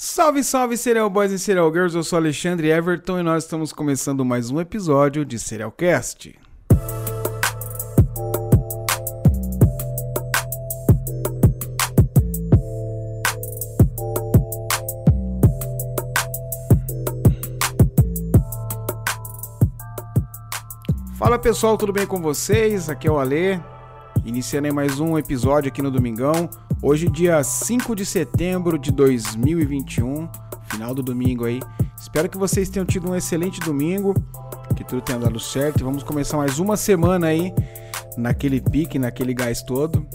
Salve, salve, Serial Boys e Serial Girls, eu sou Alexandre Everton e nós estamos começando mais um episódio de Serialcast. Fala pessoal, tudo bem com vocês? Aqui é o Ale, iniciando mais um episódio aqui no Domingão. Hoje, dia 5 de setembro de 2021, final do domingo aí. Espero que vocês tenham tido um excelente domingo, que tudo tenha dado certo. Vamos começar mais uma semana aí naquele pique, naquele gás todo.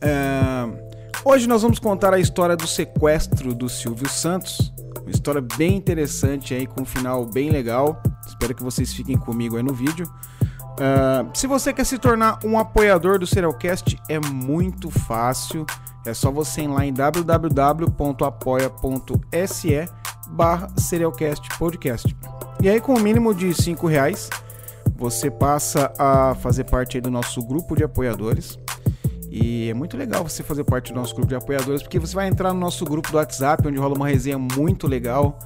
É... Hoje nós vamos contar a história do sequestro do Silvio Santos. Uma história bem interessante aí, com um final bem legal. Espero que vocês fiquem comigo aí no vídeo. Uh, se você quer se tornar um apoiador do Serialcast, é muito fácil. É só você ir lá em www.apoia.se barra Serialcast Podcast. E aí, com o mínimo de 5 reais, você passa a fazer parte do nosso grupo de apoiadores. E é muito legal você fazer parte do nosso grupo de apoiadores, porque você vai entrar no nosso grupo do WhatsApp, onde rola uma resenha muito legal.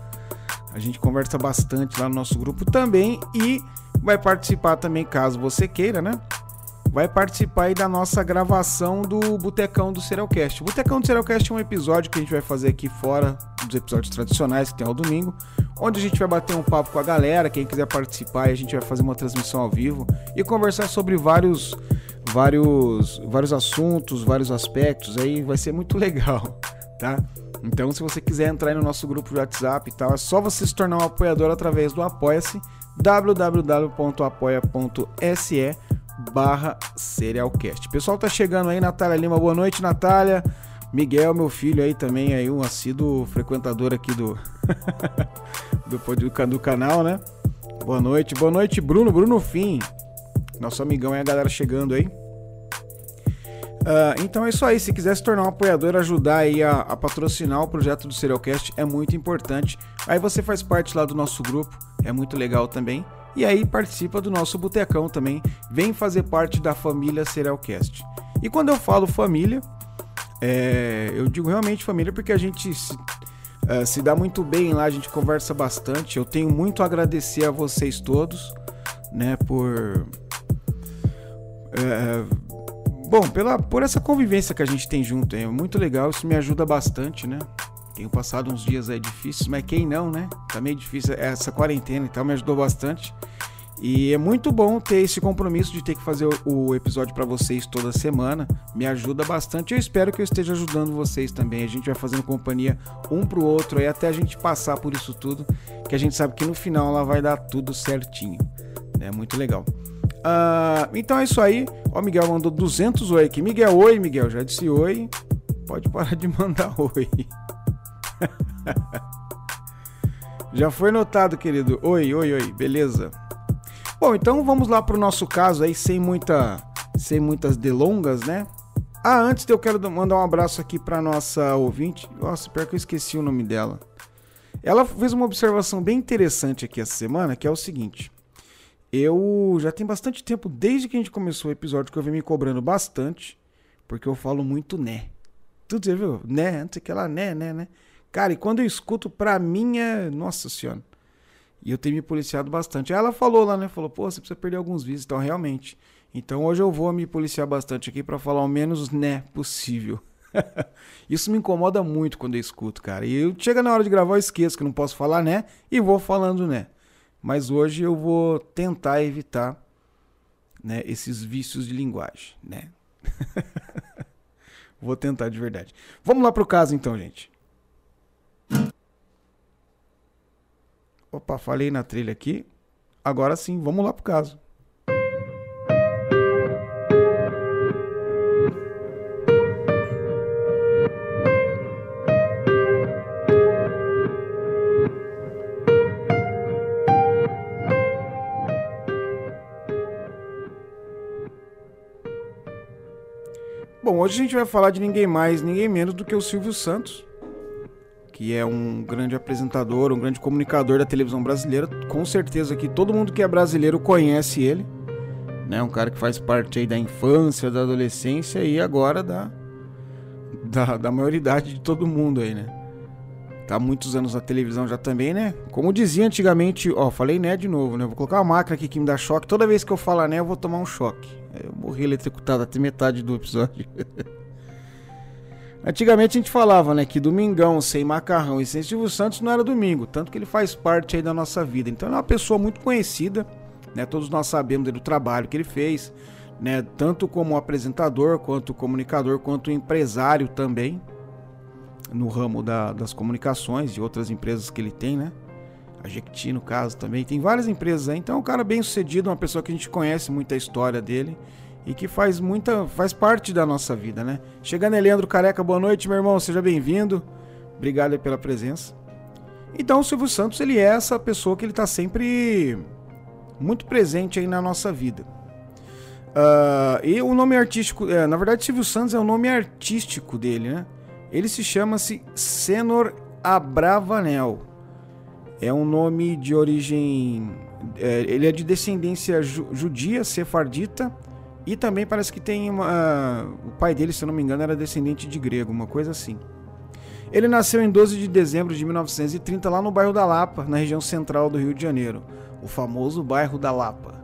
A gente conversa bastante lá no nosso grupo também e vai participar também, caso você queira, né? Vai participar aí da nossa gravação do Botecão do Serialcast. O Botecão do Serialcast é um episódio que a gente vai fazer aqui fora dos episódios tradicionais que tem ao domingo, onde a gente vai bater um papo com a galera, quem quiser participar, a gente vai fazer uma transmissão ao vivo e conversar sobre vários vários vários assuntos, vários aspectos aí, vai ser muito legal, tá? Então, se você quiser entrar no nosso grupo de WhatsApp e tal, é só você se tornar um apoiador através do Apoia-se www.apoia.se barra Serialcast. Pessoal tá chegando aí, Natália Lima, boa noite, Natália. Miguel, meu filho aí também, aí um assíduo frequentador aqui do, do, do, canal, né? Boa noite, boa noite, Bruno, Bruno Fim. Nosso amigão aí, a galera chegando aí. Uh, então é isso aí. Se quiser se tornar um apoiador, ajudar aí a, a, patrocinar o projeto do Serialcast é muito importante. Aí você faz parte lá do nosso grupo, é muito legal também. E aí participa do nosso botecão também. Vem fazer parte da família Serialcast. E quando eu falo família, é, eu digo realmente família porque a gente se, uh, se dá muito bem lá, a gente conversa bastante. Eu tenho muito a agradecer a vocês todos, né, por. Uh, Bom, pela, por essa convivência que a gente tem junto, é muito legal, isso me ajuda bastante, né? Tenho passado uns dias aí difíceis, mas quem não, né? Tá meio difícil essa quarentena e tal, me ajudou bastante. E é muito bom ter esse compromisso de ter que fazer o episódio para vocês toda semana. Me ajuda bastante. Eu espero que eu esteja ajudando vocês também. A gente vai fazendo companhia um pro outro aí até a gente passar por isso tudo, que a gente sabe que no final ela vai dar tudo certinho. É muito legal. Uh, então é isso aí. Ó, Miguel mandou 200 oi aqui. Miguel, oi, Miguel. Já disse oi. Pode parar de mandar oi. Já foi notado, querido. Oi, oi, oi. Beleza. Bom, então vamos lá para o nosso caso aí, sem, muita, sem muitas delongas, né? Ah, antes eu quero mandar um abraço aqui para nossa ouvinte. Nossa, pior que eu esqueci o nome dela. Ela fez uma observação bem interessante aqui essa semana, que é o seguinte. Eu já tem bastante tempo, desde que a gente começou o episódio, que eu venho me cobrando bastante, porque eu falo muito né. Tudo você viu? Né, antes que ela né, né, né. Cara, e quando eu escuto, pra mim é. Nossa senhora. E eu tenho me policiado bastante. Aí ela falou lá, né? Falou, pô, você precisa perder alguns vídeos, então realmente. Então hoje eu vou me policiar bastante aqui para falar o menos né possível. Isso me incomoda muito quando eu escuto, cara. E eu chega na hora de gravar, eu esqueço que não posso falar né e vou falando né mas hoje eu vou tentar evitar né, esses vícios de linguagem, né? vou tentar de verdade. Vamos lá pro caso então, gente. Opa, falei na trilha aqui. Agora sim, vamos lá pro caso. Bom, hoje a gente vai falar de ninguém mais, ninguém menos do que o Silvio Santos, que é um grande apresentador, um grande comunicador da televisão brasileira. Com certeza que todo mundo que é brasileiro conhece ele, né? Um cara que faz parte aí da infância, da adolescência e agora da, da, da maioridade de todo mundo aí, né? tá muitos anos na televisão já também, né? Como dizia antigamente, ó, falei né de novo, né? Vou colocar uma máquina aqui que me dá choque. Toda vez que eu falar né, eu vou tomar um choque. Eu morri eletrocutado até metade do episódio. Antigamente a gente falava, né, que domingão sem macarrão e sem Silvio Santos não era domingo, tanto que ele faz parte aí da nossa vida. Então é uma pessoa muito conhecida, né? Todos nós sabemos do trabalho que ele fez, né, tanto como apresentador, quanto comunicador, quanto empresário também, no ramo da, das comunicações e outras empresas que ele tem, né? A Jequiti, no caso, também. Tem várias empresas aí. Então é um cara bem sucedido, uma pessoa que a gente conhece muita história dele e que faz muita faz parte da nossa vida, né? Chegando Leandro Careca, boa noite, meu irmão, seja bem-vindo. Obrigado pela presença. Então, o Silvio Santos, ele é essa pessoa que ele está sempre muito presente aí na nossa vida. Uh, e o nome artístico, é, na verdade, Silvio Santos é o nome artístico dele, né? Ele se chama-se Senor Abravanel. É um nome de origem. É, ele é de descendência ju judia, sefardita e também parece que tem uma. O pai dele, se eu não me engano, era descendente de grego, uma coisa assim. Ele nasceu em 12 de dezembro de 1930 lá no bairro da Lapa, na região central do Rio de Janeiro, o famoso bairro da Lapa.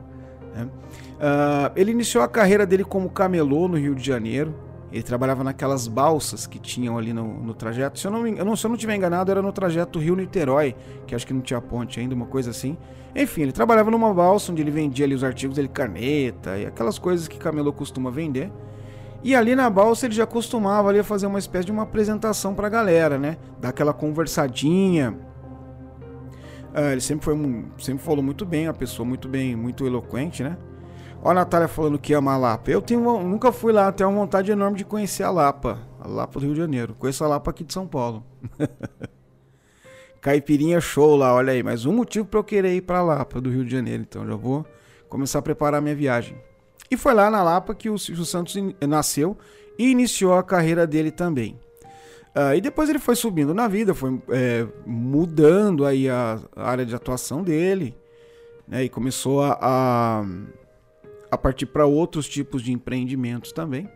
Né? Uh, ele iniciou a carreira dele como camelô no Rio de Janeiro. Ele trabalhava naquelas balsas que tinham ali no, no trajeto. Se eu, não, eu não, se eu não tiver enganado, era no trajeto Rio-Niterói, que acho que não tinha ponte ainda, uma coisa assim. Enfim, ele trabalhava numa balsa onde ele vendia ali os artigos dele, caneta e aquelas coisas que camelô costuma vender. E ali na balsa ele já costumava ali fazer uma espécie de uma apresentação pra galera, né? Dar aquela conversadinha. Ah, ele sempre, foi, sempre falou muito bem, a pessoa muito bem, muito eloquente, né? Ó a Natália falando que ama a Lapa. Eu tenho, nunca fui lá, tenho uma vontade enorme de conhecer a Lapa. A Lapa do Rio de Janeiro. Conheço a Lapa aqui de São Paulo. Caipirinha show lá, olha aí. Mais um motivo para eu querer ir para Lapa do Rio de Janeiro. Então já vou começar a preparar minha viagem. E foi lá na Lapa que o Silvio Santos nasceu e iniciou a carreira dele também. Uh, e depois ele foi subindo na vida, foi é, mudando aí a, a, área de atuação dele, né, e começou a, a a partir para outros tipos de empreendimentos também.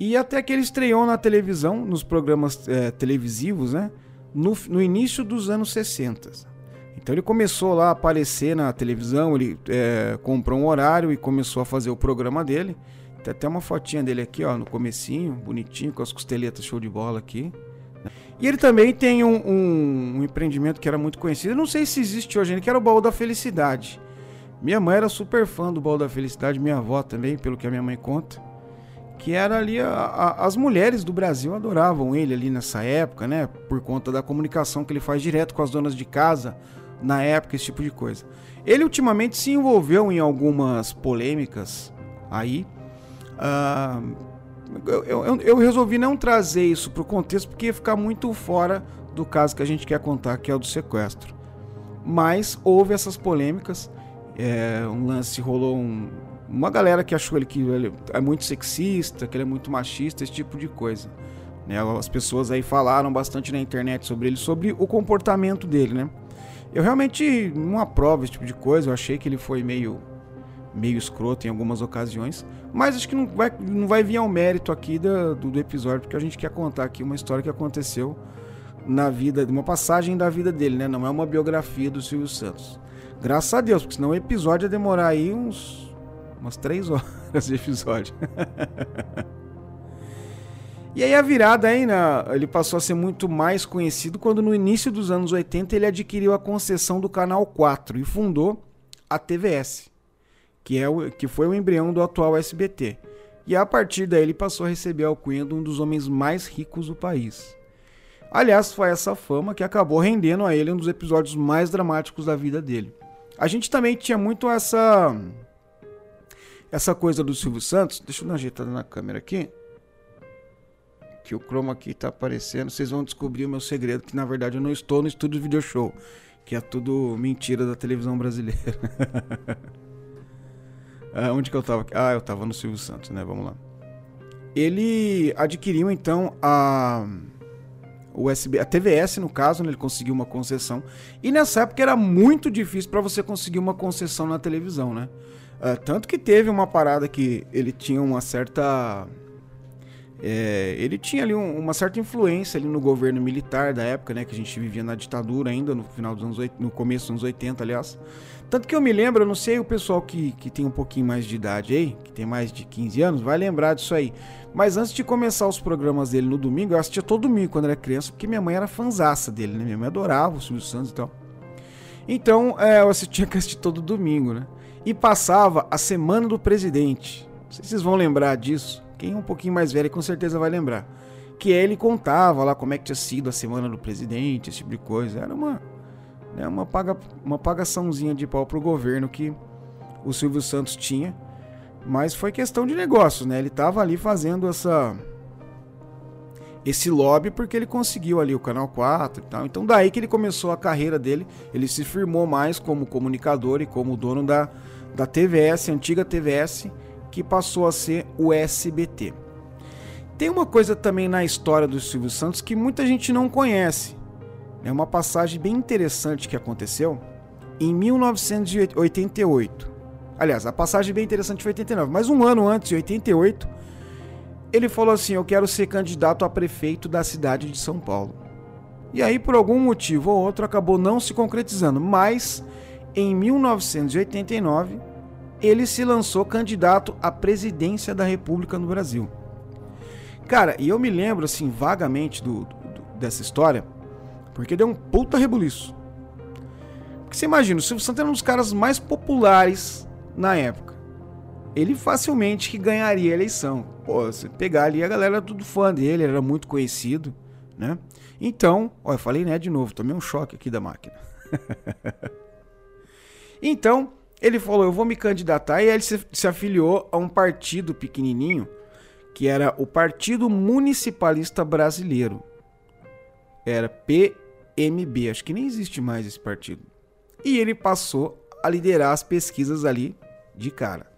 E até que ele estreou na televisão, nos programas é, televisivos, né? No, no, início dos anos 60. Então ele começou lá a aparecer na televisão, ele é, comprou um horário e começou a fazer o programa dele. Tem até uma fotinha dele aqui, ó, no comecinho, bonitinho, com as costeletas show de bola aqui. E ele também tem um, um, um empreendimento que era muito conhecido, não sei se existe hoje, que era o Baú da Felicidade. Minha mãe era super fã do Baú da Felicidade, minha avó também, pelo que a minha mãe conta. Que era ali, a, a, as mulheres do Brasil adoravam ele ali nessa época, né? Por conta da comunicação que ele faz direto com as donas de casa, na época, esse tipo de coisa. Ele ultimamente se envolveu em algumas polêmicas aí. Uh, eu, eu, eu, resolvi não trazer isso para o contexto porque ia ficar muito fora do caso que a gente quer contar, que é o do sequestro. Mas houve essas polêmicas é, um lance rolou um, uma galera que achou ele que ele é muito sexista, que ele é muito machista, esse tipo de coisa. Né? As pessoas aí falaram bastante na internet sobre ele, sobre o comportamento dele, né? Eu realmente não aprovo esse tipo de coisa, eu achei que ele foi meio meio escroto em algumas ocasiões, mas acho que não vai, não vai vir ao mérito aqui do, do, episódio, porque a gente quer contar aqui uma história que aconteceu na vida, uma passagem da vida dele, né? Não é uma biografia do Silvio Santos. Graças a Deus, porque senão o episódio ia demorar aí uns umas três horas de episódio. e aí a virada aí, né, ele passou a ser muito mais conhecido quando no início dos anos 80 ele adquiriu a concessão do canal 4 e fundou a TVS, que é o que foi o embrião do atual SBT. E a partir daí ele passou a receber a alcunha de um dos homens mais ricos do país. Aliás, foi essa fama que acabou rendendo a ele um dos episódios mais dramáticos da vida dele. A gente também tinha muito essa essa coisa do Silvio Santos. Deixa eu dar uma ajeitada na câmera aqui. Que o chroma aqui tá aparecendo. Vocês vão descobrir o meu segredo, que na verdade eu não estou no estúdio video show, que é tudo mentira da televisão brasileira. ah, onde que eu tava? Ah, eu tava no Silvio Santos, né? Vamos lá. Ele adquiriu então a USB, a TVS no caso, né, ele conseguiu uma concessão. E nessa época era muito difícil para você conseguir uma concessão na televisão, né? Uh, tanto que teve uma parada que ele tinha uma certa é, ele tinha ali um, uma certa influência ali no governo militar da época, né? Que a gente vivia na ditadura ainda, no final dos anos no começo dos anos 80, aliás. Tanto que eu me lembro, eu não sei o pessoal que, que tem um pouquinho mais de idade aí, que tem mais de 15 anos, vai lembrar disso aí. Mas antes de começar os programas dele no domingo, eu assistia todo domingo quando era criança, porque minha mãe era fanzaça dele, né? Minha mãe adorava o Silvio Santos e tal. Então, é, eu assistia que assistir todo domingo, né? E passava a Semana do Presidente. Não sei se vocês vão lembrar disso. Quem é um pouquinho mais velho com certeza vai lembrar. Que ele contava lá como é que tinha sido a semana do presidente, esse tipo de coisa. Era uma, né, uma, paga, uma pagaçãozinha de pau pro governo que o Silvio Santos tinha. Mas foi questão de negócios, né? Ele tava ali fazendo essa esse lobby porque ele conseguiu ali o canal 4 e tal. Então daí que ele começou a carreira dele, ele se firmou mais como comunicador e como dono da da TVS, antiga TVS, que passou a ser o SBT. Tem uma coisa também na história do Silvio Santos que muita gente não conhece. É uma passagem bem interessante que aconteceu em 1988. Aliás, a passagem bem interessante foi 89, mas um ano antes, em 88, ele falou assim: Eu quero ser candidato a prefeito da cidade de São Paulo. E aí, por algum motivo ou outro, acabou não se concretizando. Mas em 1989, ele se lançou candidato à presidência da República no Brasil. Cara, e eu me lembro assim vagamente do, do, dessa história, porque deu um puta rebuliço. Porque você imagina, o Silvio Santos era um dos caras mais populares na época. Ele facilmente que ganharia a eleição. Pô, você pegar ali a galera tudo fã dele, ele era muito conhecido, né? Então, ó, eu falei né de novo, tomei um choque aqui da máquina. então, ele falou: Eu vou me candidatar. E aí ele se, se afiliou a um partido pequenininho, que era o Partido Municipalista Brasileiro. Era PMB. Acho que nem existe mais esse partido. E ele passou a liderar as pesquisas ali de cara.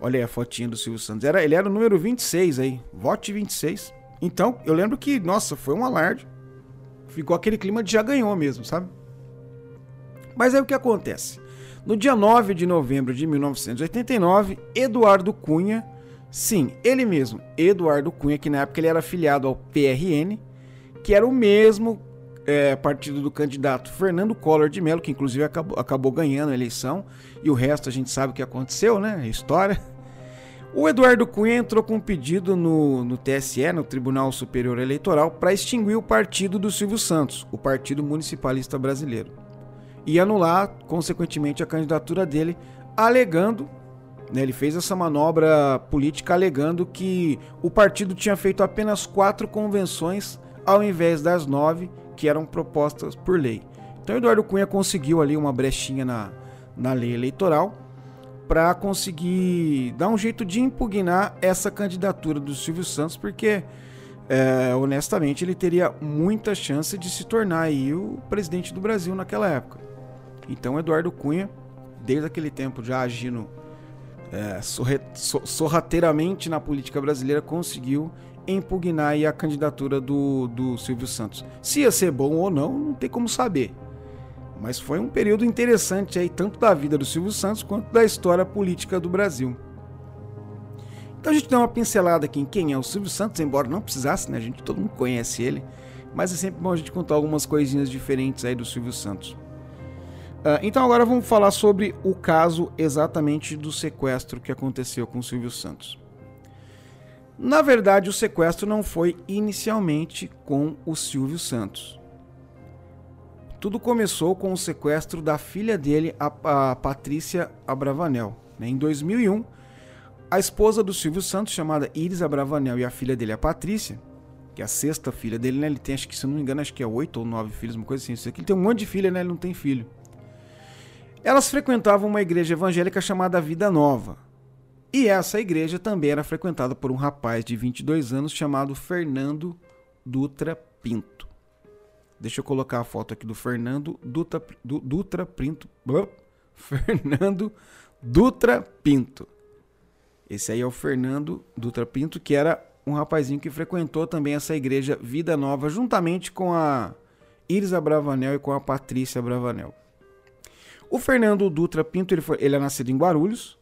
Olha aí a fotinha do Silvio Santos. Era, ele era o número 26 aí. Vote 26. Então, eu lembro que, nossa, foi um alarde. Ficou aquele clima de já ganhou mesmo, sabe? Mas aí o que acontece? No dia 9 de novembro de 1989, Eduardo Cunha, sim, ele mesmo, Eduardo Cunha, que na época ele era afiliado ao PRN, que era o mesmo é, partido do candidato Fernando Collor de Mello, que inclusive acabou, acabou ganhando a eleição, e o resto a gente sabe o que aconteceu, né? História. O Eduardo Cunha entrou com um pedido no, no TSE, no Tribunal Superior Eleitoral, para extinguir o partido do Silvio Santos, o Partido Municipalista Brasileiro e anular, consequentemente, a candidatura dele, alegando, né, ele fez essa manobra política alegando que o partido tinha feito apenas quatro convenções ao invés das nove que eram propostas por lei. Então Eduardo Cunha conseguiu ali uma brechinha na, na lei eleitoral para conseguir dar um jeito de impugnar essa candidatura do Silvio Santos, porque é, honestamente ele teria muita chance de se tornar o presidente do Brasil naquela época. Então Eduardo Cunha, desde aquele tempo já agindo é, sorrateiramente na política brasileira, conseguiu impugnar a candidatura do, do Silvio Santos. Se ia ser bom ou não, não tem como saber. Mas foi um período interessante aí, tanto da vida do Silvio Santos quanto da história política do Brasil. Então a gente dá uma pincelada aqui em quem é o Silvio Santos, embora não precisasse, né? A gente todo mundo conhece ele, mas é sempre bom a gente contar algumas coisinhas diferentes aí do Silvio Santos. Uh, então agora vamos falar sobre o caso exatamente do sequestro que aconteceu com o Silvio Santos. Na verdade, o sequestro não foi inicialmente com o Silvio Santos. Tudo começou com o sequestro da filha dele, a, a Patrícia Abravanel. Né? Em 2001, a esposa do Silvio Santos, chamada Iris Abravanel, e a filha dele, a Patrícia, que é a sexta filha dele, né? ele tem, acho que se não me engano, acho que é oito ou nove filhos, uma coisa assim. Ele tem um monte de filha, né? ele não tem filho. Elas frequentavam uma igreja evangélica chamada Vida Nova. E essa igreja também era frequentada por um rapaz de 22 anos chamado Fernando Dutra Pinto. Deixa eu colocar a foto aqui do Fernando Dutra, du, Dutra Pinto. Fernando Dutra Pinto. Esse aí é o Fernando Dutra Pinto, que era um rapazinho que frequentou também essa igreja Vida Nova, juntamente com a Iris Bravanel e com a Patrícia Bravanel. O Fernando Dutra Pinto, ele, foi, ele é nascido em Guarulhos,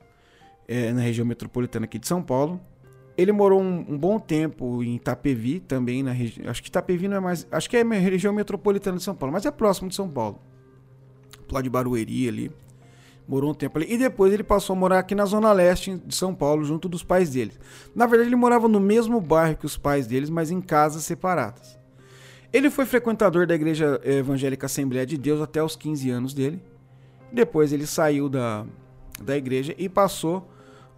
é, na região metropolitana aqui de São Paulo. ele morou um, um, bom tempo em Itapevi, também na região. Acho que Itapevi não é mais. Acho que é a região metropolitana de São Paulo, mas é próximo de São Paulo. Lá de Barueri ali. Morou um tempo ali. E depois ele passou a morar aqui na Zona Leste de São Paulo, junto dos pais dele. Na verdade, ele morava no mesmo bairro que os pais deles, mas em casas separadas. Ele foi frequentador da Igreja Evangélica Assembleia de Deus até os 15 anos dele. Depois ele saiu da, da igreja e passou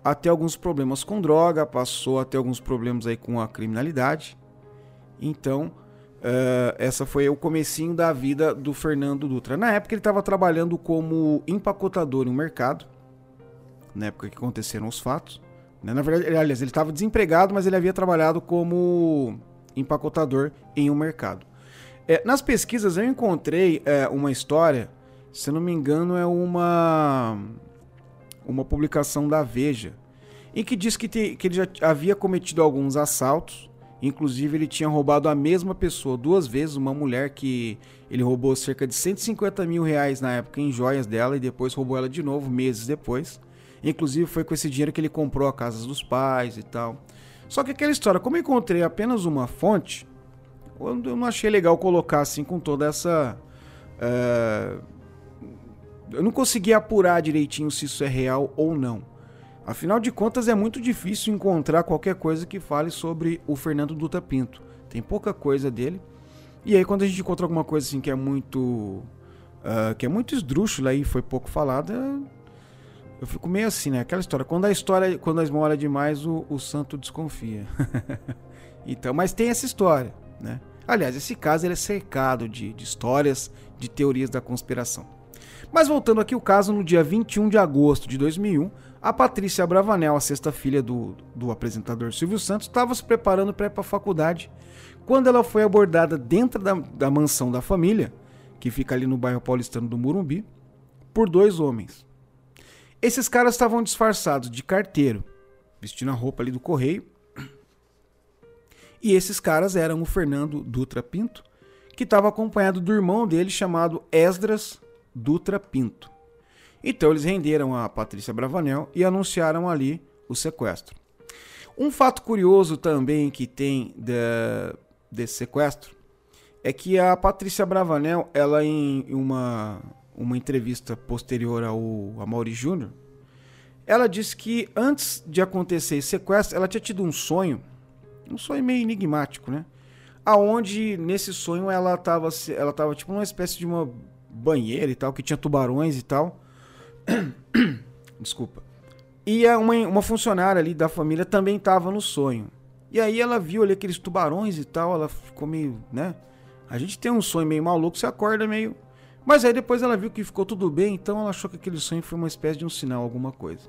a ter alguns problemas com droga, passou a ter alguns problemas aí com a criminalidade. Então, uh, essa foi o comecinho da vida do Fernando Dutra. Na época ele estava trabalhando como empacotador em um mercado, na época que aconteceram os fatos. Né? Na verdade, aliás, ele estava desempregado, mas ele havia trabalhado como empacotador em um mercado. É, nas pesquisas eu encontrei é, uma história, se não me engano, é uma uma publicação da Veja, em que diz que, te, que ele já havia cometido alguns assaltos. Inclusive, ele tinha roubado a mesma pessoa duas vezes, uma mulher que ele roubou cerca de 150 mil reais na época em joias dela e depois roubou ela de novo meses depois. Inclusive, foi com esse dinheiro que ele comprou a casa dos pais e tal. Só que aquela história, como eu encontrei apenas uma fonte, eu não achei legal colocar assim com toda essa. Uh, eu não consegui apurar direitinho se isso é real ou não. Afinal de contas, é muito difícil encontrar qualquer coisa que fale sobre o Fernando Dutra Pinto. Tem pouca coisa dele. E aí, quando a gente encontra alguma coisa assim que é muito. Uh, que é muito esdrúxula e foi pouco falada, eu fico meio assim, né? Aquela história. Quando a história, quando a esmola é demais, o, o santo desconfia. então, mas tem essa história, né? Aliás, esse caso ele é cercado de, de histórias, de teorias da conspiração. Mas voltando aqui o caso, no dia 21 de agosto de 2001, a Patrícia Bravanel, a sexta filha do, do apresentador Silvio Santos, estava se preparando para ir para a faculdade quando ela foi abordada dentro da, da mansão da família, que fica ali no bairro paulistano do Murumbi, por dois homens. Esses caras estavam disfarçados de carteiro, vestindo a roupa ali do correio. E esses caras eram o Fernando Dutra Pinto, que estava acompanhado do irmão dele chamado Esdras Dutra Pinto. Então eles renderam a Patrícia Bravanel e anunciaram ali o sequestro. Um fato curioso também que tem de, desse sequestro é que a Patrícia Bravanel, ela em uma, uma entrevista posterior ao Amaury Júnior, ela disse que antes de acontecer esse sequestro, ela tinha tido um sonho, um sonho meio enigmático, né? Aonde nesse sonho ela estava ela tava tipo numa espécie de uma banheira e tal, que tinha tubarões e tal. Desculpa. E uma, uma funcionária ali da família também estava no sonho. E aí ela viu ali aqueles tubarões e tal, ela ficou meio, né? A gente tem um sonho meio maluco, você acorda meio. Mas aí depois ela viu que ficou tudo bem, então ela achou que aquele sonho foi uma espécie de um sinal, alguma coisa.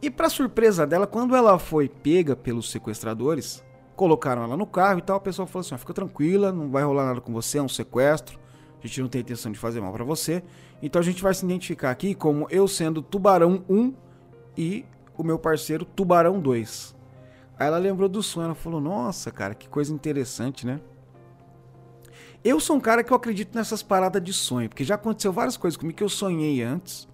E para surpresa dela, quando ela foi pega pelos sequestradores, colocaram ela no carro e tal, o pessoal falou assim: fica tranquila, não vai rolar nada com você, é um sequestro. A gente não tem intenção de fazer mal para você. Então a gente vai se identificar aqui como eu sendo Tubarão 1 e o meu parceiro Tubarão 2. Aí ela lembrou do sonho, ela falou: "Nossa, cara, que coisa interessante, né?" Eu sou um cara que eu acredito nessas paradas de sonho, porque já aconteceu várias coisas comigo que eu sonhei antes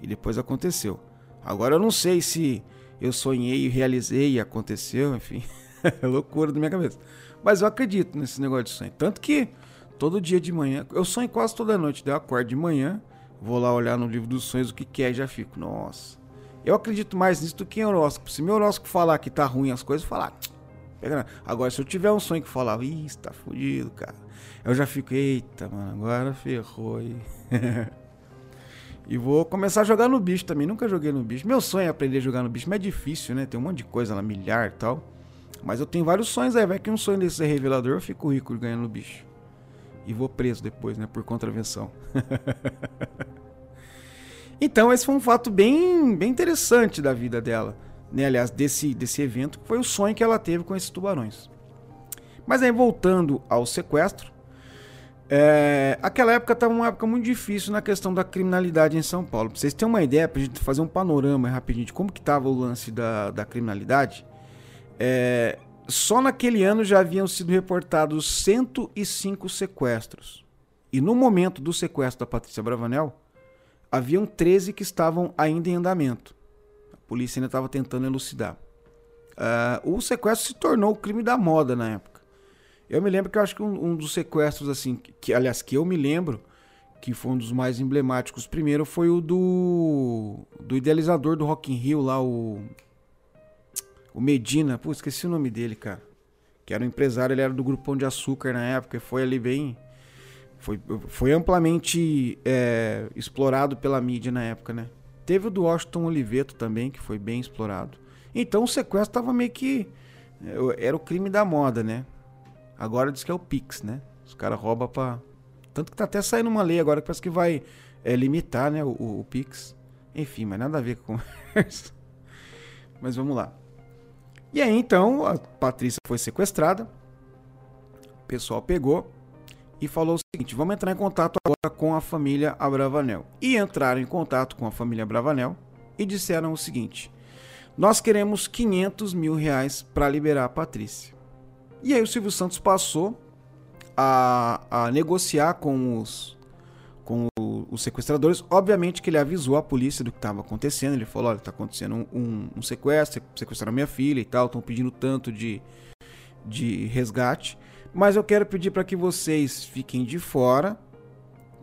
e depois aconteceu. Agora eu não sei se eu sonhei e realizei e aconteceu, enfim. é loucura da minha cabeça. Mas eu acredito nesse negócio de sonho. Tanto que todo dia de manhã. Eu sonho quase toda noite. Daí eu acordo de manhã, vou lá olhar no livro dos sonhos o que, que é e já fico. Nossa. Eu acredito mais nisso do que em horóscopo. Se meu horóscopo falar que tá ruim as coisas, falar. Pega Agora, se eu tiver um sonho que falar, ih, tá fudido, cara. Eu já fico, eita, mano, agora ferrou aí. e vou começar a jogar no bicho também. Nunca joguei no bicho. Meu sonho é aprender a jogar no bicho, mas é difícil, né? Tem um monte de coisa lá, milhar e tal. Mas eu tenho vários sonhos aí, vai que um sonho desse é revelador, eu fico rico ganhando no bicho e vou preso depois, né, por contravenção. então, esse foi um fato bem, bem interessante da vida dela, né? Aliás, desse, desse evento, foi o sonho que ela teve com esses tubarões. Mas aí, voltando ao sequestro, é, aquela época estava uma época muito difícil na questão da criminalidade em São Paulo. Pra vocês terem uma ideia, pra gente fazer um panorama rapidinho de como que estava o lance da, da criminalidade, é, só naquele ano já haviam sido reportados 105 sequestros. E no momento do sequestro da Patrícia Bravanel, haviam 13 que estavam ainda em andamento. A polícia ainda estava tentando elucidar. uh, o sequestro se tornou o crime da moda na época. Eu me lembro que eu acho que um, um, dos sequestros, assim, que aliás, que eu me lembro, que foi um dos mais emblemáticos primeiro, foi o do, do idealizador do Rock in Rio lá, o, o Medina. Pô, esqueci o nome dele, cara. Que era um empresário, ele era do Grupão de Açúcar na época, e foi ali bem... Foi, foi amplamente é, explorado pela mídia na época, né? Teve o do Washington Oliveto também, que foi bem explorado. Então o sequestro tava meio que... É, era o crime da moda, né? Agora diz que é o Pix, né? Os caras roubam pra tanto que tá até saindo uma lei agora que parece que vai é, limitar né, o, o, o, Pix. Enfim, mas nada a ver com conversa. mas vamos lá. E aí então a Patrícia foi sequestrada. O pessoal pegou e falou o seguinte: vamos entrar em contato agora com a família Abravanel. E entraram em contato com a família Abravanel e disseram o seguinte: nós queremos 500 mil reais para liberar a Patrícia. E aí o Silvio Santos passou a, a negociar com os, com os sequestradores. Obviamente que ele avisou a polícia do que estava acontecendo. Ele falou: olha, está acontecendo um, um, um, sequestro, sequestraram minha filha e tal, estão pedindo tanto de, de resgate. Mas eu quero pedir para que vocês fiquem de fora,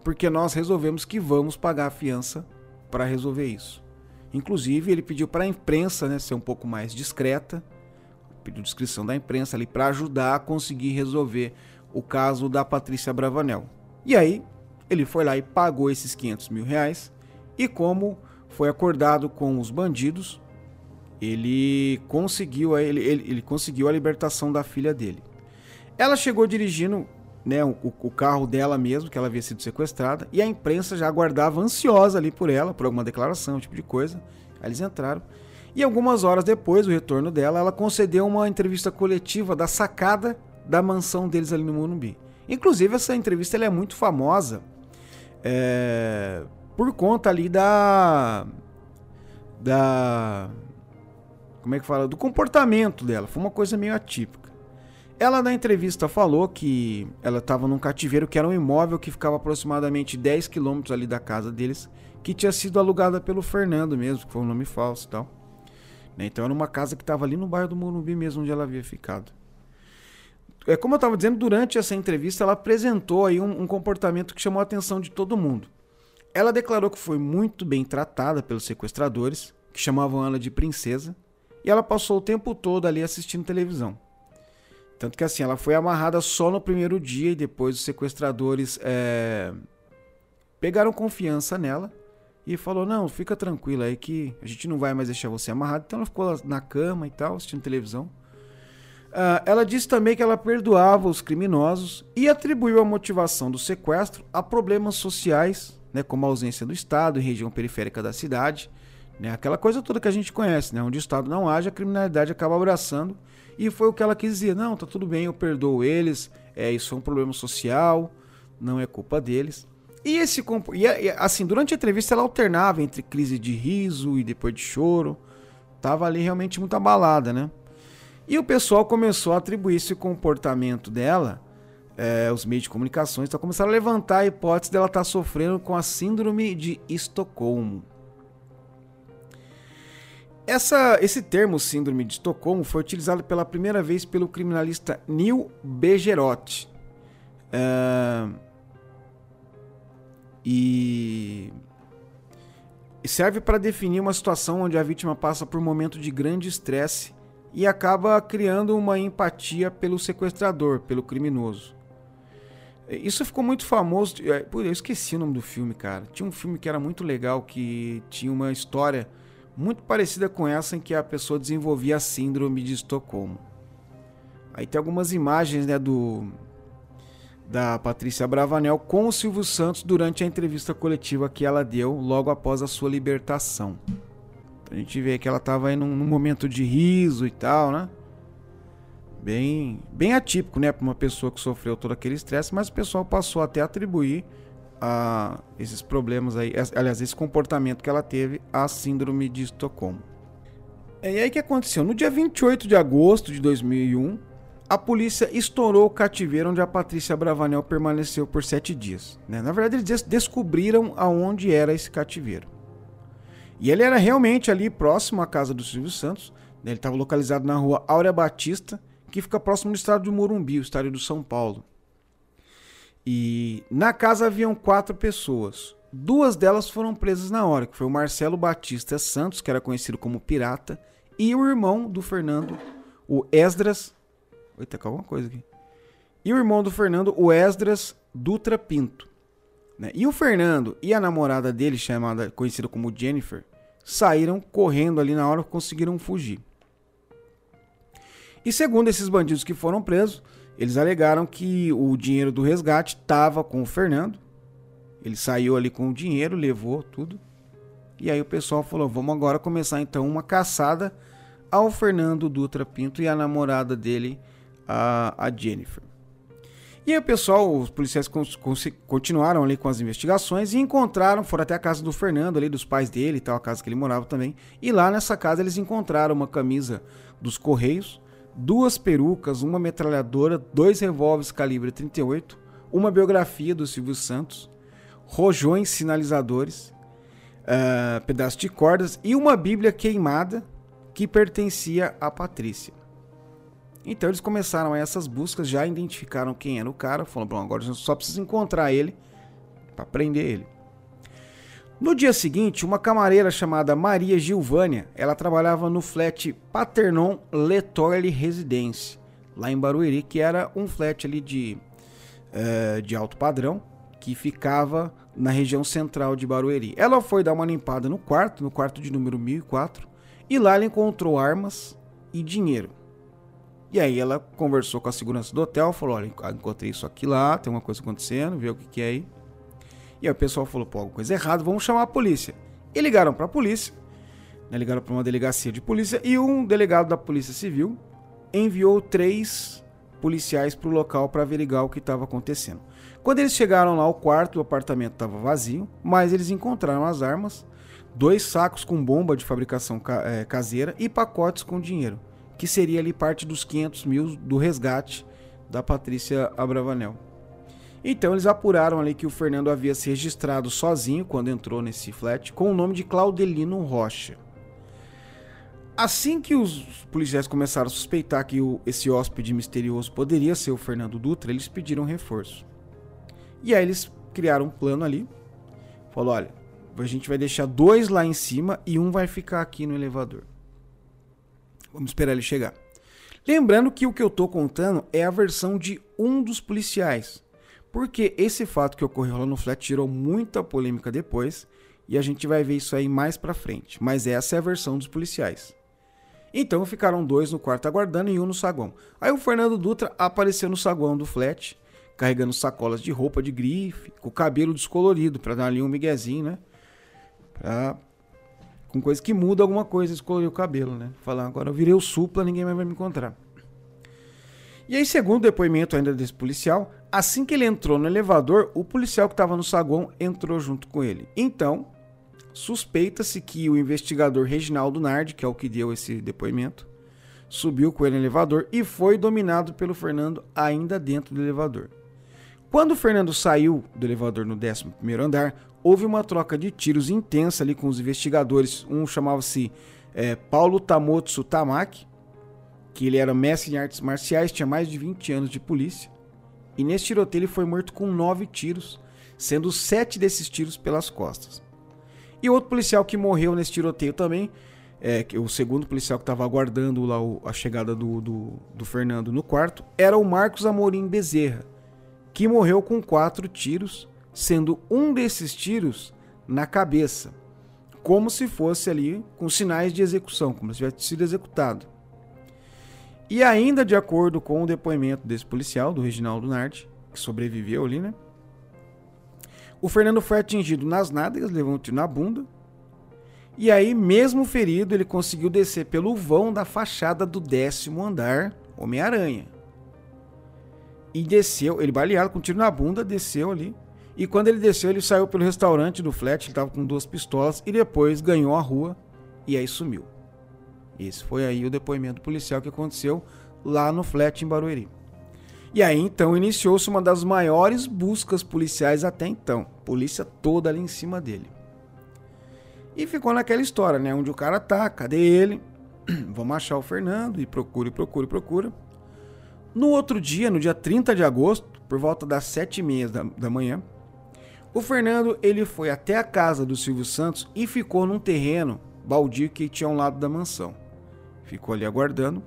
porque nós resolvemos que vamos pagar a fiança para resolver isso. Inclusive, ele pediu para a imprensa né, ser um pouco mais discreta, pediu descrição da imprensa ali para ajudar a conseguir resolver o caso da Patrícia Bravanel. E aí, ele foi lá e pagou esses 500 mil reais. E como foi acordado com os bandidos, ele conseguiu, ele, ele, ele conseguiu a libertação da filha dele. Ela chegou dirigindo né, o, o, carro dela mesmo, que ela havia sido sequestrada, e a imprensa já aguardava ansiosa ali por ela, por alguma declaração, tipo de coisa. Aí eles entraram. E algumas horas depois do retorno dela, ela concedeu uma entrevista coletiva da sacada da mansão deles ali no Morumbi. Inclusive, essa entrevista é muito famosa é, por conta ali da. Da. Como é que fala? Do comportamento dela. Foi uma coisa meio atípica. Ela na entrevista falou que ela estava num cativeiro que era um imóvel que ficava aproximadamente 10 quilômetros ali da casa deles, que tinha sido alugada pelo Fernando mesmo, que foi um nome falso e tal. Né, então era uma casa que estava ali no bairro do Morumbi mesmo, onde ela havia ficado é, como eu estava dizendo, durante essa entrevista, ela apresentou aí um, um, comportamento que chamou a atenção de todo mundo. Ela declarou que foi muito bem tratada pelos sequestradores, que chamavam ela de princesa, e ela passou o tempo todo ali assistindo televisão. Tanto que assim, ela foi amarrada só no primeiro dia e depois os sequestradores é, pegaram confiança nela e falou: Não, fica tranquila aí que a gente não vai mais deixar você amarrada. Então ela ficou na cama e tal, assistindo televisão. Uh, ela disse também que ela perdoava os criminosos e atribuiu a motivação do sequestro a problemas sociais, né, como a ausência do Estado em região periférica da cidade, né, aquela coisa toda que a gente conhece, né, onde o Estado não age, a criminalidade acaba abraçando. E foi o que ela quis dizer: não, tá tudo bem, eu perdoo eles, é, isso é um problema social, não é culpa deles. E esse e assim, durante a entrevista ela alternava entre crise de riso e depois de choro. Tava ali realmente muito abalada, né? E o pessoal começou a atribuir esse comportamento dela, é, os meios de comunicação, então começaram a levantar a hipótese dela estar tá sofrendo com a síndrome de Estocolmo. Essa, esse termo síndrome de Estocolmo foi utilizado pela primeira vez pelo criminalista Neil Begerotti. É, e serve para definir uma situação onde a vítima passa por um momento de grande estresse e acaba criando uma empatia pelo sequestrador, pelo criminoso. Isso ficou muito famoso. É, pô, eu esqueci o nome do filme, cara. Tinha um filme que era muito legal, que tinha uma história muito parecida com essa, em que a pessoa desenvolvia a síndrome de Estocolmo. Aí tem algumas imagens né, do da Patrícia Bravanel com o Silvio Santos durante a entrevista coletiva que ela deu logo após a sua libertação. A gente vê que ela estava aí num, num, momento de riso e tal, né? Bem, bem atípico, né, para uma pessoa que sofreu todo aquele estresse, mas o pessoal passou até a atribuir a esses problemas aí, aliás, esse comportamento que ela teve à síndrome de Estocolmo. É, e aí que aconteceu? No dia 28 de agosto de 2001, a polícia estourou o cativeiro onde a Patrícia Bravanel permaneceu por sete dias. Né? Na verdade, eles descobriram aonde era esse cativeiro. E ele era realmente ali próximo à casa do Silvio Santos, Ele estava localizado na rua Áurea Batista, que fica próximo do estado de Morumbi, o estádio do São Paulo. E na casa haviam quatro pessoas. Duas delas foram presas na hora, que foi o Marcelo Batista Santos, que era conhecido como Pirata, e o irmão do Fernando, o Esdras. Eita, calma alguma coisa aqui. E o irmão do Fernando, o Esdras Dutra Pinto. Né? E o Fernando e a namorada dele, chamada conhecida como Jennifer, saíram correndo ali na hora que conseguiram fugir. E segundo esses bandidos que foram presos, eles alegaram que o dinheiro do resgate estava com o Fernando. Ele saiu ali com o dinheiro, levou tudo. E aí o pessoal falou: vamos agora começar então uma caçada ao Fernando Dutra Pinto e a namorada dele, a, a Jennifer. E aí o pessoal, os policiais continuaram ali com as investigações e encontraram, foram até a casa do Fernando ali, dos pais dele e tal, a casa que ele morava também. E lá nessa casa eles encontraram uma camisa dos Correios, duas perucas, uma metralhadora, dois revólveres calibre 38, uma biografia do Silvio Santos, rojões sinalizadores, uh, pedaços de cordas e uma bíblia queimada que pertencia a Patrícia. Então eles começaram essas buscas, já identificaram quem era o cara, falaram, bom, agora a gente só precisa encontrar ele para prender ele. No dia seguinte, uma camareira chamada Maria Gilvânia, ela trabalhava no flat Paternon Letorle Residence, lá em Barueri, que era um flat ali de, uh, de alto padrão, que ficava na região central de Barueri. Ela foi dar uma limpada no quarto, no quarto de número 1004, e lá ela encontrou armas e dinheiro. E aí ela conversou com a segurança do hotel, falou: olha, encontrei isso aqui lá, tem uma coisa acontecendo, vê o que, que é aí. E aí o pessoal falou: pô, alguma coisa errada, vamos chamar a polícia. E ligaram para a polícia, né, ligaram para uma delegacia de polícia, e um delegado da Polícia Civil enviou três policiais para o local para averiguar o que estava acontecendo. Quando eles chegaram lá ao quarto, o apartamento estava vazio, mas eles encontraram as armas, dois sacos com bomba de fabricação eh, caseira e pacotes com dinheiro que seria ali parte dos 500 mil do resgate da Patrícia Abravanel. Então eles apuraram ali que o Fernando havia se registrado sozinho quando entrou nesse flat com o nome de Claudelino Rocha. Assim que os policiais começaram a suspeitar que o, esse hóspede misterioso poderia ser o Fernando Dutra, eles pediram reforço. E aí eles criaram um plano ali. Falou: olha, a gente vai deixar dois lá em cima e um vai ficar aqui no elevador. Vamos esperar ele chegar. Lembrando que o que eu estou contando é a versão de um dos policiais. Porque esse fato que ocorreu lá no flat gerou muita polêmica depois. E a gente vai ver isso aí mais pra frente. Mas essa é a versão dos policiais. Então ficaram dois no quarto aguardando e um no saguão. Aí o Fernando Dutra apareceu no saguão do flat, carregando sacolas de roupa de grife, com o cabelo descolorido, para dar ali um miguezinho, né? Pra com coisa que muda alguma coisa, escolher o cabelo, né? Falar, agora eu virei o supla, ninguém mais vai me encontrar. E aí, segundo o depoimento ainda desse policial, assim que ele entrou no elevador, o policial que estava no saguão entrou junto com ele. Então, suspeita-se que o investigador Reginaldo Nardi, que é o que deu esse depoimento, subiu com ele no elevador e foi dominado pelo Fernando ainda dentro do elevador. Quando o Fernando saiu do elevador no 11 andar, houve uma troca de tiros intensa ali com os investigadores. Um chamava-se é, Paulo Tamotsu Tamaki, que ele era mestre em artes marciais, tinha mais de 20 anos de polícia. E nesse tiroteio ele foi morto com nove tiros, sendo sete desses tiros pelas costas. E outro policial que morreu nesse tiroteio também, é, o segundo policial que estava aguardando lá a chegada do, do, do Fernando no quarto, era o Marcos Amorim Bezerra, que morreu com quatro tiros sendo um desses tiros na cabeça, como se fosse ali com sinais de execução, como se tivesse sido executado. E ainda de acordo com o depoimento desse policial, do Reginaldo Nardi, que sobreviveu ali, né? O Fernando foi atingido nas nádegas, levou um tiro na bunda. E aí, mesmo ferido, ele conseguiu descer pelo vão da fachada do décimo andar, Homem-Aranha. E desceu, ele baleado com um tiro na bunda, desceu ali e quando ele desceu, ele saiu pelo restaurante do flat, ele estava com duas pistolas e depois ganhou a rua e aí sumiu. Esse foi aí o depoimento policial que aconteceu lá no flat em Barueri. E aí então iniciou-se uma das maiores buscas policiais até então. Polícia toda ali em cima dele. E ficou naquela história, né? Onde o cara tá, cadê ele? vamos achar o Fernando e procura, procura, procura. No outro dia, no dia 30 de agosto, por volta das sete e meia da, da manhã, o Fernando ele foi até a casa do Silvio Santos e ficou num terreno baldio que tinha ao lado da mansão. Ficou ali aguardando.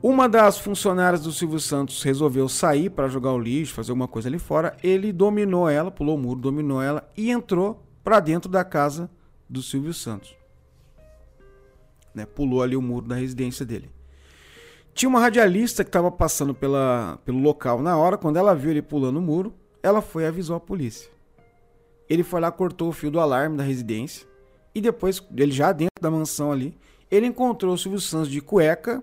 Uma das funcionárias do Silvio Santos resolveu sair para jogar o lixo, fazer alguma coisa ali fora. Ele dominou ela, pulou o muro, dominou ela e entrou para dentro da casa do Silvio Santos. Né? Pulou ali o muro da residência dele. Tinha uma radialista que estava passando pela, pelo local na hora, quando ela viu ele pulando o muro, ela foi e avisou a polícia. Ele foi lá, cortou o fio do alarme da residência e depois, ele já dentro da mansão ali, ele encontrou o Silvio Santos de cueca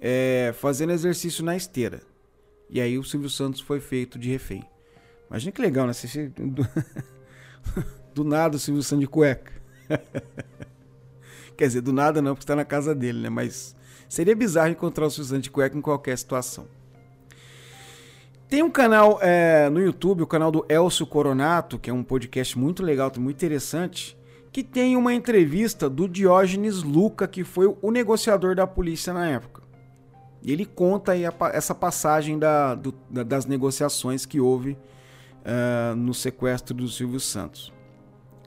é, fazendo exercício na esteira. E aí o Silvio Santos foi feito de refém. Imagina que legal, né? Do, nada o Silvio Santos de cueca. Quer dizer, do nada não, porque está na casa dele, né? Mas Seria bizarro encontrar o Suzano de cueca em qualquer situação. Tem um canal é, no YouTube, o canal do Elcio Coronato, que é um podcast muito legal, muito interessante, que tem uma entrevista do Diógenes Luca, que foi o negociador da polícia na época. E ele conta aí a, essa passagem da, do, da, das negociações que houve uh, no sequestro do Silvio Santos.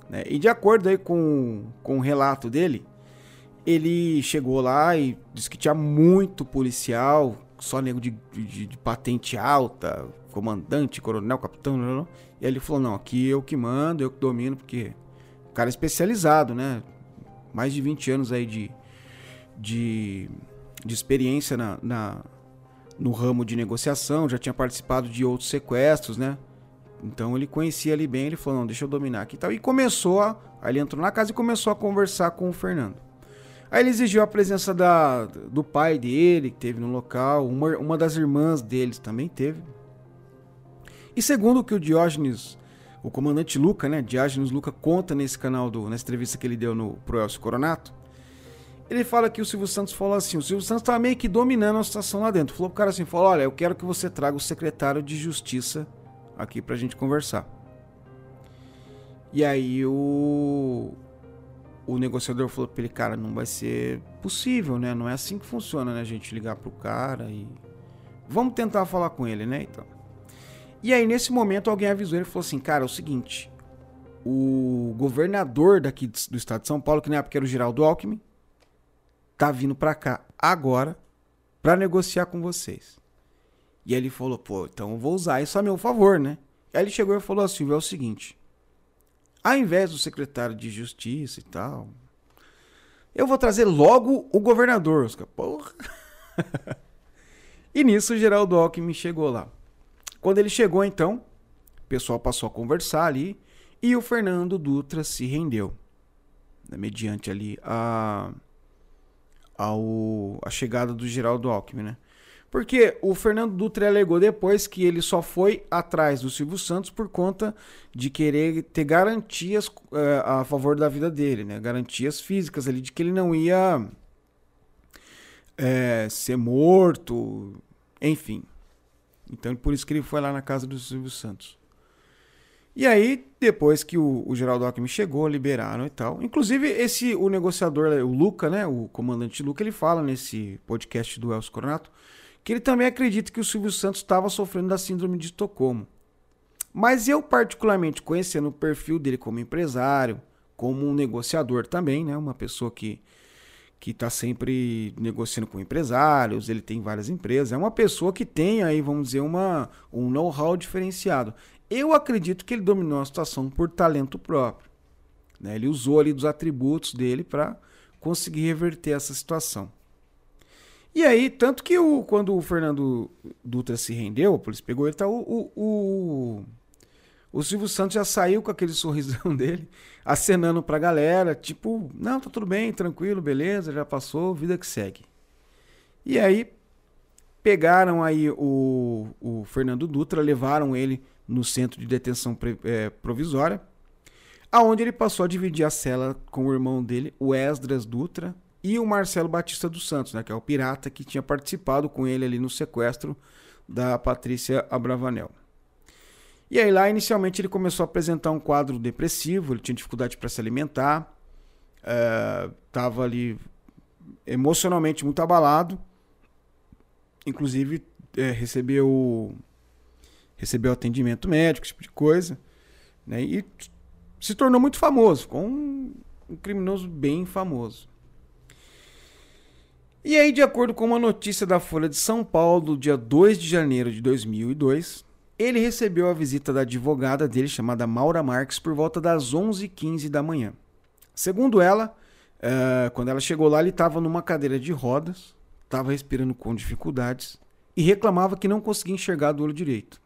Né? E de acordo aí com, com o relato dele, ele chegou lá e disse que tinha muito policial, só nego de, de, de patente alta, comandante, coronel, capitão, não, não. E ele falou: não, aqui eu que mando, eu que domino, porque o cara é especializado, né? Mais de 20 anos aí de, de, de experiência na, na, no ramo de negociação, já tinha participado de outros sequestros, né? Então ele conhecia ali bem, ele falou: não, deixa eu dominar aqui e tal. E começou a. Aí ele entrou na casa e começou a conversar com o Fernando. Aí ele exigiu a presença da, do pai dele, que teve no local, uma, uma das irmãs deles também teve. E segundo o que o Diógenes, o comandante Luca, né, Diógenes Luca conta nesse canal, do, nessa entrevista que ele deu no, pro Elcio Coronato, ele fala que o Silvio Santos falou assim, o Silvio Santos estava meio que dominando a situação lá dentro. Falou pro cara assim, falou, olha, eu quero que você traga o secretário de Justiça aqui pra gente conversar. E aí o, o negociador falou pra ele, cara, não vai ser possível, né? Não é assim que funciona, né? A gente ligar pro cara e. Vamos tentar falar com ele, né? Então. E aí, nesse momento, alguém avisou ele e falou assim: cara, é o seguinte. O governador daqui do estado de São Paulo, que na época era o Geraldo Alckmin, tá vindo pra cá agora para negociar com vocês. E aí ele falou: pô, então eu vou usar isso a meu favor, né? Aí ele chegou e falou assim: é o seguinte ao invés do secretário de justiça e tal, eu vou trazer logo o governador. Os porra. e nisso o Geraldo Alckmin chegou lá. Quando ele chegou, então, o pessoal passou a conversar ali e o Fernando Dutra se rendeu. Né, mediante ali a, ao, a chegada do Geraldo Alckmin, né? Porque o Fernando Dutra alegou depois que ele só foi atrás do Silvio Santos por conta de querer ter garantias uh, a favor da vida dele, né? Garantias físicas ali de que ele não ia é, ser morto, enfim. Então por isso que ele foi lá na casa do Silvio Santos. E aí, depois que o, o Geraldo Alckmin chegou, liberaram e tal. Inclusive, esse o negociador, o Luca, né? O comandante Luca, ele fala nesse podcast do Elcio Coronato que ele também acredita que o Silvio Santos estava sofrendo da síndrome de Estocolmo. Mas eu, particularmente, conhecendo o perfil dele como empresário, como um negociador também, né? Uma pessoa que que está sempre negociando com empresários, ele tem várias empresas, é uma pessoa que tem aí, vamos dizer, uma, um know-how diferenciado. Eu acredito que ele dominou a situação por talento próprio. Né? Ele usou ali dos atributos dele para conseguir reverter essa situação. E aí, tanto que o, quando o Fernando Dutra se rendeu, a polícia pegou ele, tá, o, o, o, o Silvio Santos já saiu com aquele sorrisão dele, acenando pra galera, tipo, não, tá tudo bem, tranquilo, beleza, já passou, vida que segue. E aí, pegaram aí o, o Fernando Dutra, levaram ele no centro de detenção é, provisória, aonde ele passou a dividir a cela com o irmão dele, o Esdras Dutra, e o Marcelo Batista dos Santos, né, que é o pirata que tinha participado com ele ali no sequestro da Patrícia Abravanel. E aí lá inicialmente ele começou a apresentar um quadro depressivo, ele tinha dificuldade para se alimentar, Estava é, ali emocionalmente muito abalado. Inclusive, é, recebeu, recebeu atendimento médico, esse tipo de coisa. Né? E se tornou muito famoso. Ficou um, um criminoso bem famoso. E aí, de acordo com uma notícia da Folha de São Paulo, do dia 2 de janeiro de 2002, ele recebeu a visita da advogada dele, chamada Maura Marques, por volta das 11h15 da manhã. Segundo ela, uh, quando ela chegou lá, ele estava numa cadeira de rodas, estava respirando com dificuldades e reclamava que não conseguia enxergar do olho direito.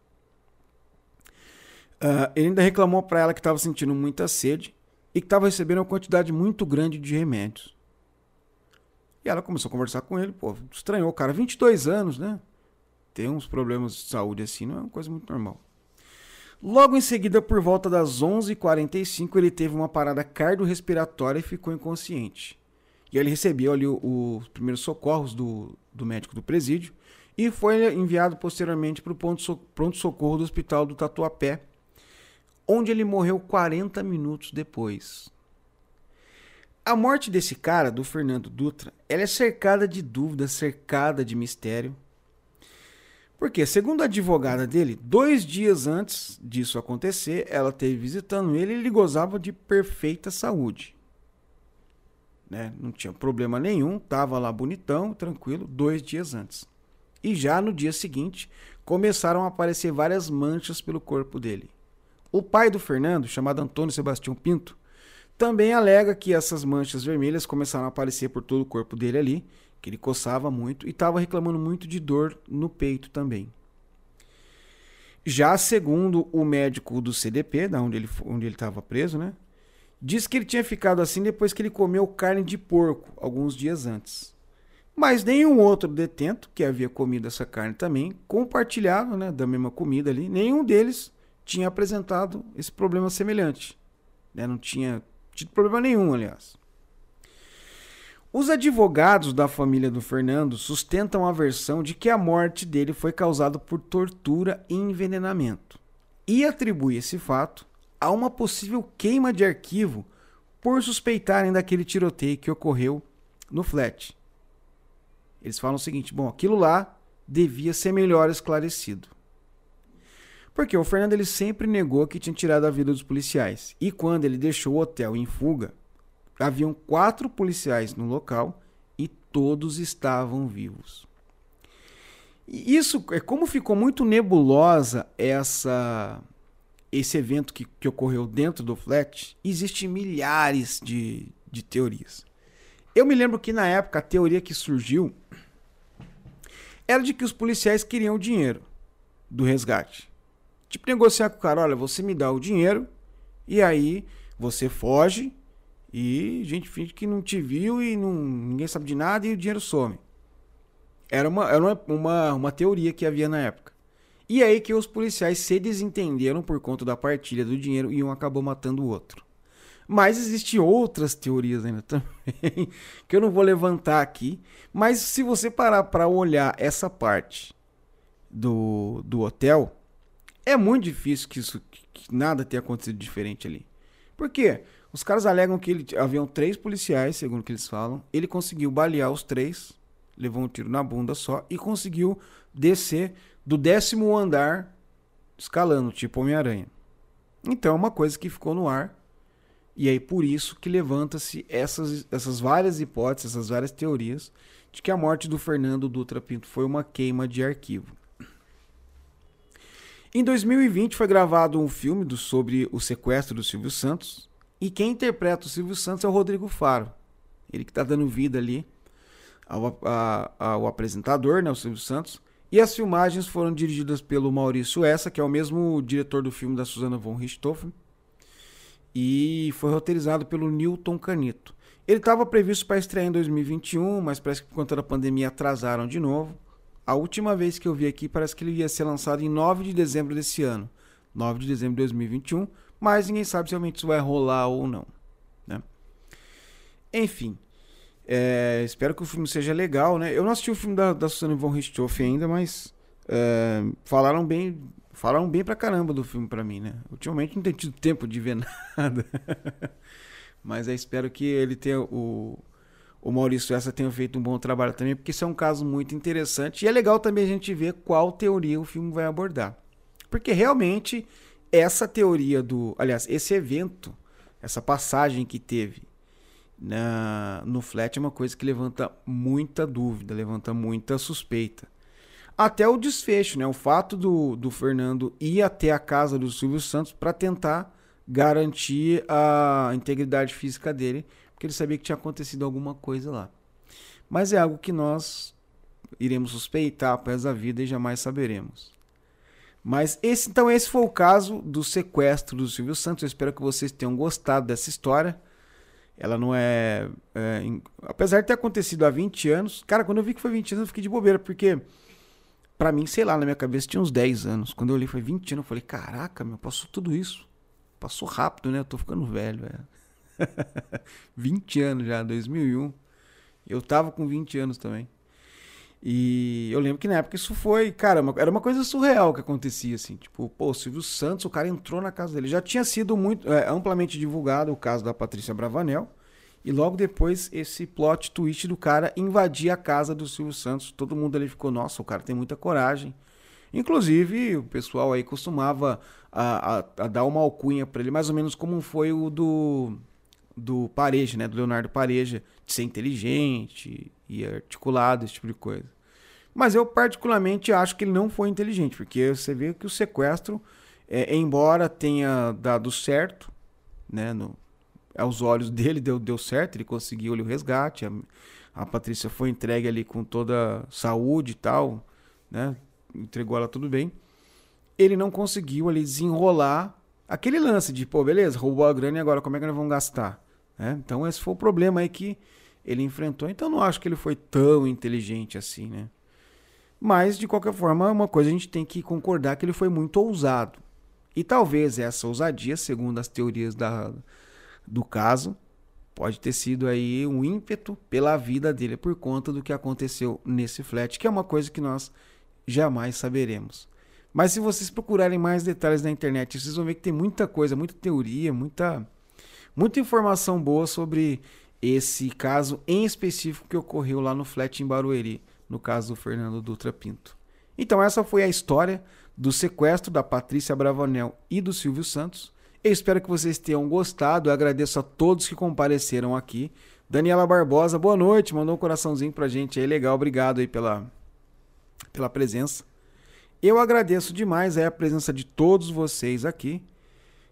Uh, ele ainda reclamou para ela que estava sentindo muita sede e que estava recebendo uma quantidade muito grande de remédios. E ela começou a conversar com ele, pô, estranhou, cara, 22 anos, né? Tem uns problemas de saúde assim, não é uma coisa muito normal. Logo em seguida, por volta das 11h45, ele teve uma parada cardiorrespiratória e ficou inconsciente. E ele recebeu ali os primeiros socorros do, do médico do presídio e foi enviado posteriormente para o pronto-socorro do hospital do Tatuapé, onde ele morreu 40 minutos depois. A morte desse cara, do Fernando Dutra, ela é cercada de dúvidas, cercada de mistério. Porque, segundo a advogada dele, dois dias antes disso acontecer, ela teve visitando ele e ele gozava de perfeita saúde. Né? Não tinha problema nenhum, estava lá bonitão, tranquilo, dois dias antes. E já no dia seguinte, começaram a aparecer várias manchas pelo corpo dele. O pai do Fernando, chamado Antônio Sebastião Pinto, também alega que essas manchas vermelhas começaram a aparecer por todo o corpo dele ali, que ele coçava muito e estava reclamando muito de dor no peito também. Já segundo o médico do CDP, da onde ele onde ele estava preso, né? Diz que ele tinha ficado assim depois que ele comeu carne de porco alguns dias antes. Mas nenhum outro detento que havia comido essa carne também compartilhava, né, da mesma comida ali. Nenhum deles tinha apresentado esse problema semelhante. Né? Não tinha tido problema nenhum, aliás. Os advogados da família do Fernando sustentam a versão de que a morte dele foi causada por tortura e envenenamento e atribui esse fato a uma possível queima de arquivo por suspeitarem daquele tiroteio que ocorreu no flat. Eles falam o seguinte: bom, aquilo lá devia ser melhor esclarecido. Porque o Fernando ele sempre negou que tinha tirado a vida dos policiais. E quando ele deixou o hotel em fuga, haviam quatro policiais no local e todos estavam vivos. E isso é como ficou muito nebulosa essa esse evento que, que ocorreu dentro do flat. Existem milhares de, de teorias. Eu me lembro que na época a teoria que surgiu era de que os policiais queriam dinheiro do resgate. Tipo, negociar com o cara, olha, você me dá o dinheiro e aí você foge e a gente finge que não te viu e não, ninguém sabe de nada e o dinheiro some. Era uma, era uma, uma, uma teoria que havia na época. E aí que os policiais se desentenderam por conta da partilha do dinheiro e um acabou matando o outro. Mas existem outras teorias ainda também, que eu não vou levantar aqui. Mas se você parar para olhar essa parte do, do hotel, é muito difícil que isso que nada tenha acontecido diferente ali. Por quê? Os caras alegam que ele, haviam três policiais, segundo o que eles falam. Ele conseguiu balear os três, levou um tiro na bunda só e conseguiu descer do décimo andar escalando, tipo Homem-Aranha. Então é uma coisa que ficou no ar. E aí por isso que levanta-se essas, essas várias hipóteses, essas várias teorias de que a morte do Fernando Dutra Pinto foi uma queima de arquivo. Em 2020 foi gravado um filme do, sobre o sequestro do Silvio Santos. E quem interpreta o Silvio Santos é o Rodrigo Faro. Ele que está dando vida ali ao, a, ao apresentador, né, o Silvio Santos. E as filmagens foram dirigidas pelo Maurício Essa, que é o mesmo diretor do filme da Susana von Richthofen. E foi roteirizado pelo Newton Canito. Ele estava previsto para estrear em 2021, mas parece que por conta da pandemia atrasaram de novo. A última vez que eu vi aqui parece que ele ia ser lançado em 9 de dezembro desse ano. 9 de dezembro de 2021, mas ninguém sabe se realmente isso vai rolar ou não. Né? Enfim, é, espero que o filme seja legal, né? Eu não assisti o filme da, da Susanne von Richthofen ainda, mas é, falaram bem, falaram bem pra caramba do filme pra mim, né? Ultimamente não tenho tido tempo de ver nada. Mas eu espero que ele tenha o, o Maurício essa tenha feito um bom trabalho também, porque isso é um caso muito interessante. E é legal também a gente ver qual teoria o filme vai abordar. Porque realmente essa teoria do. Aliás, esse evento, essa passagem que teve na, no flat é uma coisa que levanta muita dúvida, levanta muita suspeita. Até o desfecho, né? O fato do, do Fernando ir até a casa do Silvio Santos para tentar garantir a integridade física dele, porque ele sabia que tinha acontecido alguma coisa lá. Mas é algo que nós iremos suspeitar após a vida e jamais saberemos. Mas esse, então esse foi o caso do sequestro do Silvio Santos. Eu espero que vocês tenham gostado dessa história. Ela não é, é, apesar de ter acontecido há 20 anos, cara, quando eu vi que foi 20 anos, eu fiquei de bobeira, porque para mim, sei lá, na minha cabeça tinha uns 10 anos. Quando eu olhei foi 20 anos, eu falei, caraca, meu, passou tudo isso. Passou rápido, né? Eu tô ficando velho, é. 20 anos já, 2001. Eu tava com 20 anos também. E eu lembro que na época isso foi, cara, uma, era uma coisa surreal que acontecia, assim. Tipo, pô, o Silvio Santos, o cara entrou na casa dele. Já tinha sido muito é, amplamente divulgado o caso da Patrícia Bravanel. E logo depois, esse plot twist do cara invadir a casa do Silvio Santos. Todo mundo ali ficou, nossa, o cara tem muita coragem. Inclusive, o pessoal aí costumava a, a, a dar uma alcunha para ele, mais ou menos como foi o do, do Pareja, né? Do Leonardo Pareja, de ser inteligente e articulado, esse tipo de coisa. Mas eu particularmente acho que ele não foi inteligente, porque você vê que o sequestro, é, embora tenha dado certo, né? No, aos olhos dele deu, deu certo, ele conseguiu ali o resgate. A, a Patrícia foi entregue ali com toda saúde e tal, né? Entregou ela tudo bem. Ele não conseguiu ali desenrolar aquele lance de, pô, beleza, roubou a grana e agora como é que nós vamos gastar? Né? Então esse foi o problema aí que ele enfrentou. Então não acho que ele foi tão inteligente assim, né? Mas, de qualquer forma, uma coisa a gente tem que concordar que ele foi muito ousado. E talvez essa ousadia, segundo as teorias da, do caso pode ter sido aí um ímpeto pela vida dele por conta do que aconteceu nesse flat, que é uma coisa que nós jamais saberemos. Mas se vocês procurarem mais detalhes na internet, vocês vão ver que tem muita coisa, muita teoria, muita muita informação boa sobre esse caso em específico que ocorreu lá no flat em Barueri, no caso do Fernando Dutra Pinto. Então essa foi a história do sequestro da Patrícia Bravanel e do Silvio Santos. Eu espero que vocês tenham gostado. Eu agradeço a todos que compareceram aqui. Daniela Barbosa, boa noite. Mandou um coraçãozinho pra gente aí. Legal, obrigado aí pela, pela presença. Eu agradeço demais a presença de todos vocês aqui.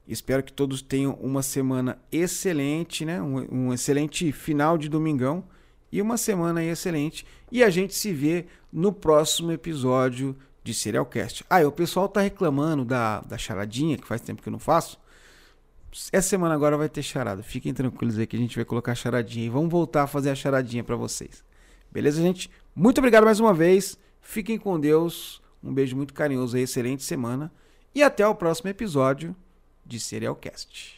Espero que todos tenham uma semana excelente, né? Um, um excelente final de domingão e uma semana excelente. E a gente se vê no próximo episódio de Serialcast. Ah, e o pessoal tá reclamando da, da charadinha, que faz tempo que eu não faço. Essa semana agora vai ter charada. Fiquem tranquilos aí que a gente vai colocar a charadinha e vamos voltar a fazer a charadinha para vocês. Beleza, gente? Muito obrigado mais uma vez. Fiquem com Deus. Um beijo muito carinhoso aí, excelente semana. E até o próximo episódio de Serialcast.